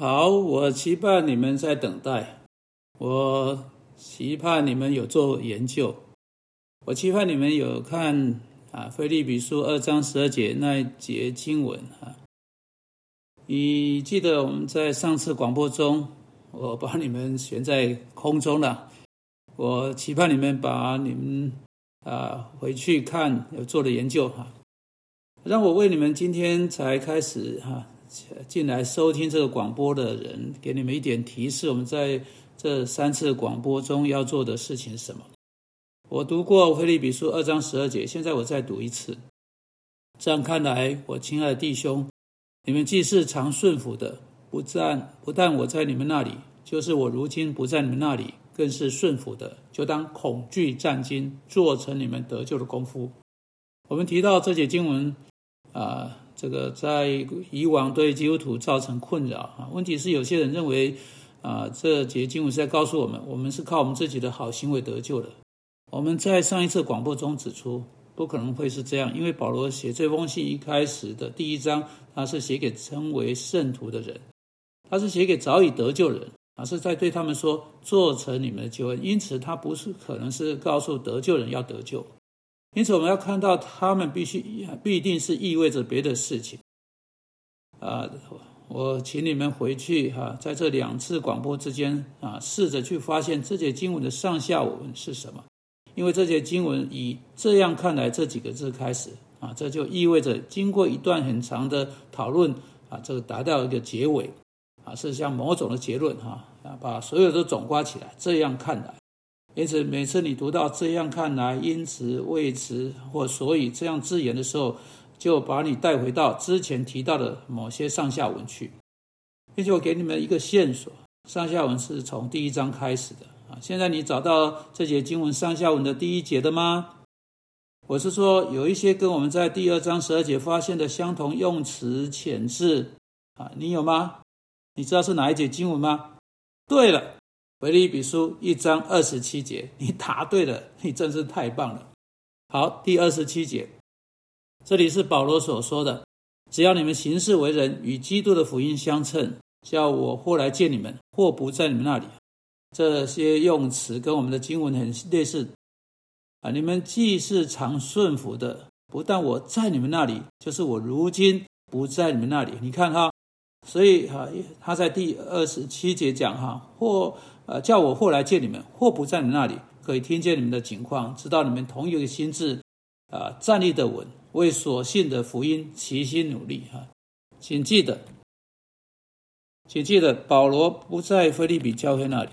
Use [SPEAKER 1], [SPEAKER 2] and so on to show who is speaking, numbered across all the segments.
[SPEAKER 1] 好，我期盼你们在等待，我期盼你们有做研究，我期盼你们有看啊《菲利比书》二章十二节那一节经文啊。你记得我们在上次广播中，我把你们悬在空中了，我期盼你们把你们啊回去看有做的研究哈。让我为你们今天才开始哈进来收听这个广播的人，给你们一点提示。我们在这三次广播中要做的事情是什么？我读过《菲利比书》二章十二节，现在我再读一次。这样看来，我亲爱的弟兄，你们既是常顺服的，不但不但我在你们那里，就是我如今不在你们那里，更是顺服的，就当恐惧战惊，做成你们得救的功夫。我们提到这节经文。啊，这个在以往对基督徒造成困扰啊。问题是有些人认为啊，这节经文是在告诉我们，我们是靠我们自己的好行为得救的。我们在上一次广播中指出，不可能会是这样，因为保罗写这封信一开始的第一章，他是写给称为圣徒的人，他是写给早已得救人啊，是在对他们说做成你们的救恩。因此，他不是可能是告诉得救人要得救。因此，我们要看到他们必须必定是意味着别的事情。啊，我请你们回去哈，在这两次广播之间啊，试着去发现这节经文的上下文是什么。因为这节经文以这样看来这几个字开始啊，这就意味着经过一段很长的讨论啊，这个达到一个结尾啊，是像某种的结论哈啊，把所有都总括起来。这样看来。因此，每次你读到这样看来，因此、谓词或所以这样字眼的时候，就把你带回到之前提到的某些上下文去，并且我给你们一个线索：上下文是从第一章开始的啊。现在你找到这节经文上下文的第一节的吗？我是说，有一些跟我们在第二章十二节发现的相同用词遣字啊，你有吗？你知道是哪一节经文吗？对了。腓立比书一章二十七节，你答对了，你真是太棒了。好，第二十七节，这里是保罗所说的：只要你们行事为人与基督的福音相称，叫我或来见你们，或不在你们那里。这些用词跟我们的经文很类似啊。你们既是常顺服的，不但我在你们那里，就是我如今不在你们那里。你看哈，所以哈，他在第二十七节讲哈，或。呃，叫我后来见你们，或不在你那里，可以听见你们的情况，知道你们同一个心智，啊，站立的稳，为所信的福音齐心努力哈。请记得，请记得，保罗不在菲利比教会那里，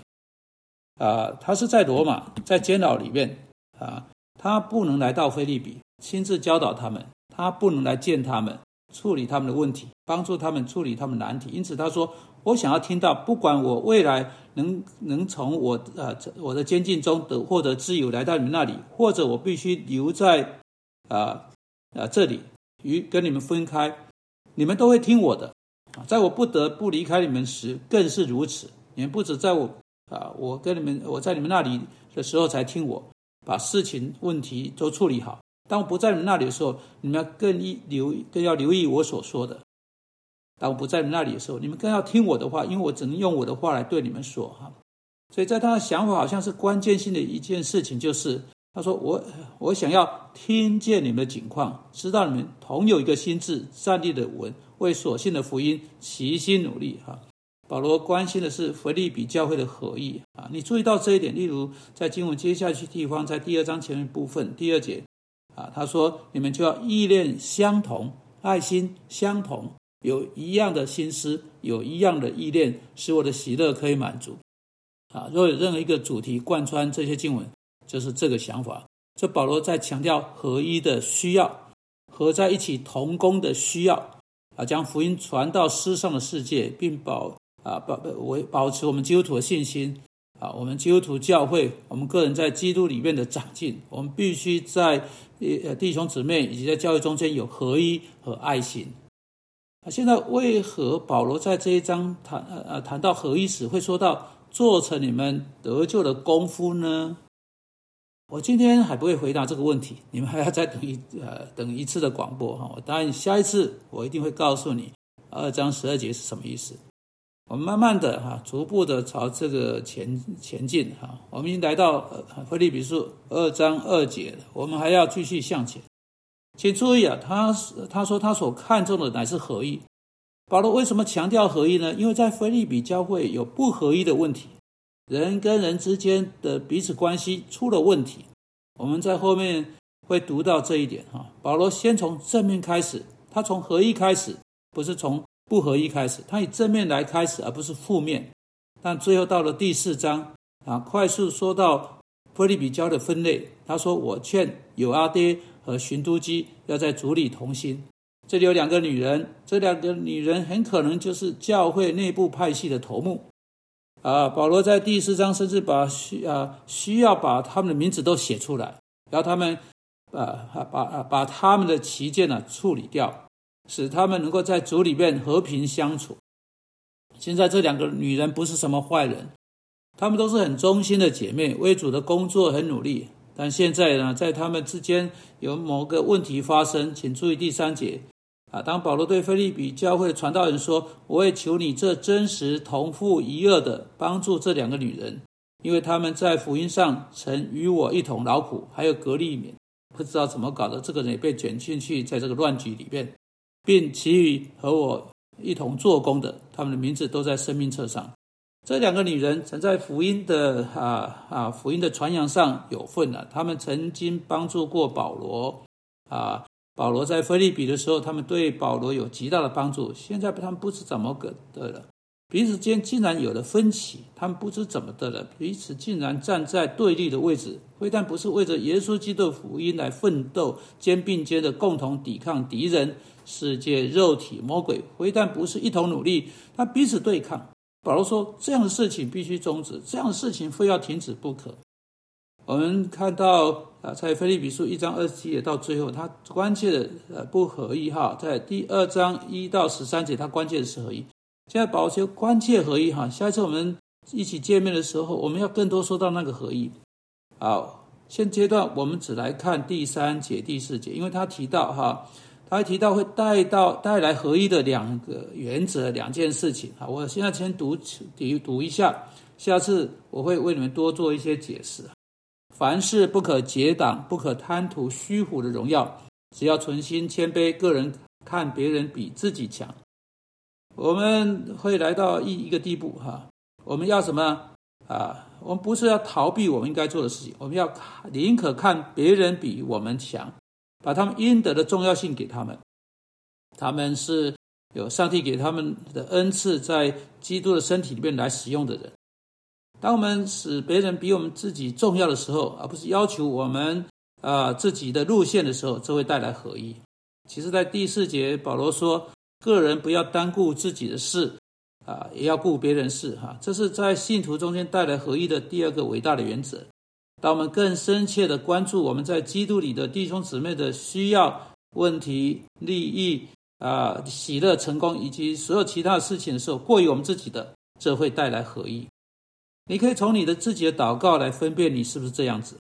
[SPEAKER 1] 啊，他是在罗马，在监牢里面啊，他不能来到菲利比亲自教导他们，他不能来见他们，处理他们的问题，帮助他们处理他们难题，因此他说。我想要听到，不管我未来能能从我呃我的监禁中得获得自由，来到你们那里，或者我必须留在啊啊这里与跟你们分开，你们都会听我的啊。在我不得不离开你们时，更是如此。你们不止在我啊，我跟你们我在你们那里的时候才听我，把事情问题都处理好。当我不在你那里的时候，你们要更一留更要留意我所说的。当我不在你那里的时候，你们更要听我的话，因为我只能用我的话来对你们说哈。所以在他的想法好像是关键性的一件事情，就是他说我我想要听见你们的景况，知道你们同有一个心智，站立的稳，为所信的福音齐心努力哈。保罗关心的是腓利比教会的合一啊，你注意到这一点。例如在经文接下去地方，在第二章前面部分第二节啊，他说你们就要意念相同，爱心相同。有一样的心思，有一样的意念，使我的喜乐可以满足。啊，若有任何一个主题贯穿这些经文，就是这个想法。这保罗在强调合一的需要，合在一起同工的需要。啊，将福音传到世上的世界，并保啊保维保持我们基督徒的信心。啊，我们基督徒教会，我们个人在基督里面的长进，我们必须在呃弟兄姊妹以及在教会中间有合一和爱心。现在为何保罗在这一章谈呃呃谈到合一时会说到做成你们得救的功夫呢？我今天还不会回答这个问题，你们还要再等一呃等一次的广播哈。我答应下一次我一定会告诉你二章十二节是什么意思。我们慢慢的哈，逐步的朝这个前前进哈。我们已经来到《腓利比书》二章二节，我们还要继续向前。请注意啊，他他说他所看重的乃是合一。保罗为什么强调合一呢？因为在腓利比教会有不合一的问题，人跟人之间的彼此关系出了问题。我们在后面会读到这一点哈。保罗先从正面开始，他从合一开始，不是从。不合一开始，他以正面来开始，而不是负面。但最后到了第四章啊，快速说到菲利比教的分类。他说：“我劝有阿爹和寻都基要在主里同心。”这里有两个女人，这两个女人很可能就是教会内部派系的头目啊。保罗在第四章甚至把需啊需要把他们的名字都写出来，然后他们啊把啊把他们的旗舰呢处理掉。使他们能够在主里面和平相处。现在这两个女人不是什么坏人，她们都是很忠心的姐妹，为主的工作很努力。但现在呢，在她们之间有某个问题发生，请注意第三节啊。当保罗对菲利比教会传道人说：“我也求你这真实同父一恶的帮助这两个女人，因为他们在福音上曾与我一同劳苦。”还有格利勉，不知道怎么搞的，这个人也被卷进去，在这个乱局里面。并其余和我一同做工的，他们的名字都在生命册上。这两个女人曾在福音的啊啊福音的传扬上有份了。他们曾经帮助过保罗啊，保罗在菲利比的时候，他们对保罗有极大的帮助。现在他们不知怎么个的了。彼此间竟然有了分歧，他们不知怎么的了，彼此竟然站在对立的位置，非但不是为着耶稣基督福音来奋斗，肩并肩的共同抵抗敌人、世界、肉体、魔鬼，非但不是一同努力，他彼此对抗。保罗说：“这样的事情必须终止，这样的事情非要停止不可。”我们看到啊，在菲利比书一章二十七节到最后，他关键的呃不合一哈，在第二章一到十三节，他关键的是合一。现在保持关切合一哈，下一次我们一起见面的时候，我们要更多说到那个合一。好，现阶段我们只来看第三节、第四节，因为他提到哈，他提到会带到带来合一的两个原则、两件事情啊。我现在先读读读一下，下次我会为你们多做一些解释。凡事不可结党，不可贪图虚虎的荣耀，只要存心谦卑，个人看别人比自己强。我们会来到一一个地步哈，我们要什么啊？我们不是要逃避我们应该做的事情，我们要宁可看别人比我们强，把他们应得的重要性给他们。他们是有上帝给他们的恩赐，在基督的身体里面来使用的人。当我们使别人比我们自己重要的时候，而不是要求我们啊自己的路线的时候，这会带来合一。其实，在第四节，保罗说。个人不要单顾自己的事，啊，也要顾别人事，哈，这是在信徒中间带来合一的第二个伟大的原则。当我们更深切的关注我们在基督里的弟兄姊妹的需要、问题、利益、啊喜乐、成功以及所有其他的事情的时候，过于我们自己的，这会带来合一。你可以从你的自己的祷告来分辨你是不是这样子。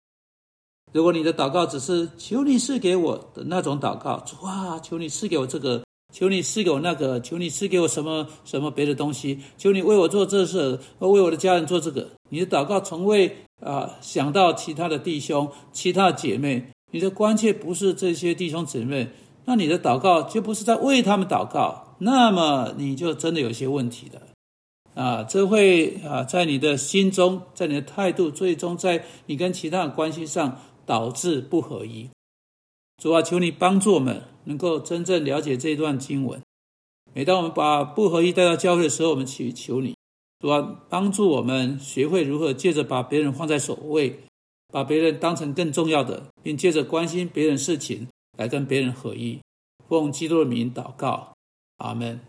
[SPEAKER 1] 如果你的祷告只是求你赐给我的那种祷告，哇，求你赐给我这个。求你赐给我那个，求你赐给我什么什么别的东西，求你为我做这事，为我的家人做这个。你的祷告从未啊想到其他的弟兄、其他的姐妹，你的关切不是这些弟兄姊妹，那你的祷告就不是在为他们祷告，那么你就真的有些问题了啊！这会啊在你的心中，在你的态度，最终在你跟其他的关系上导致不合一。主啊，求你帮助我们，能够真正了解这一段经文。每当我们把不合一带到教会的时候，我们祈求你，主啊，帮助我们学会如何借着把别人放在首位，把别人当成更重要的，并借着关心别人事情来跟别人合一。奉基督的名祷告，阿门。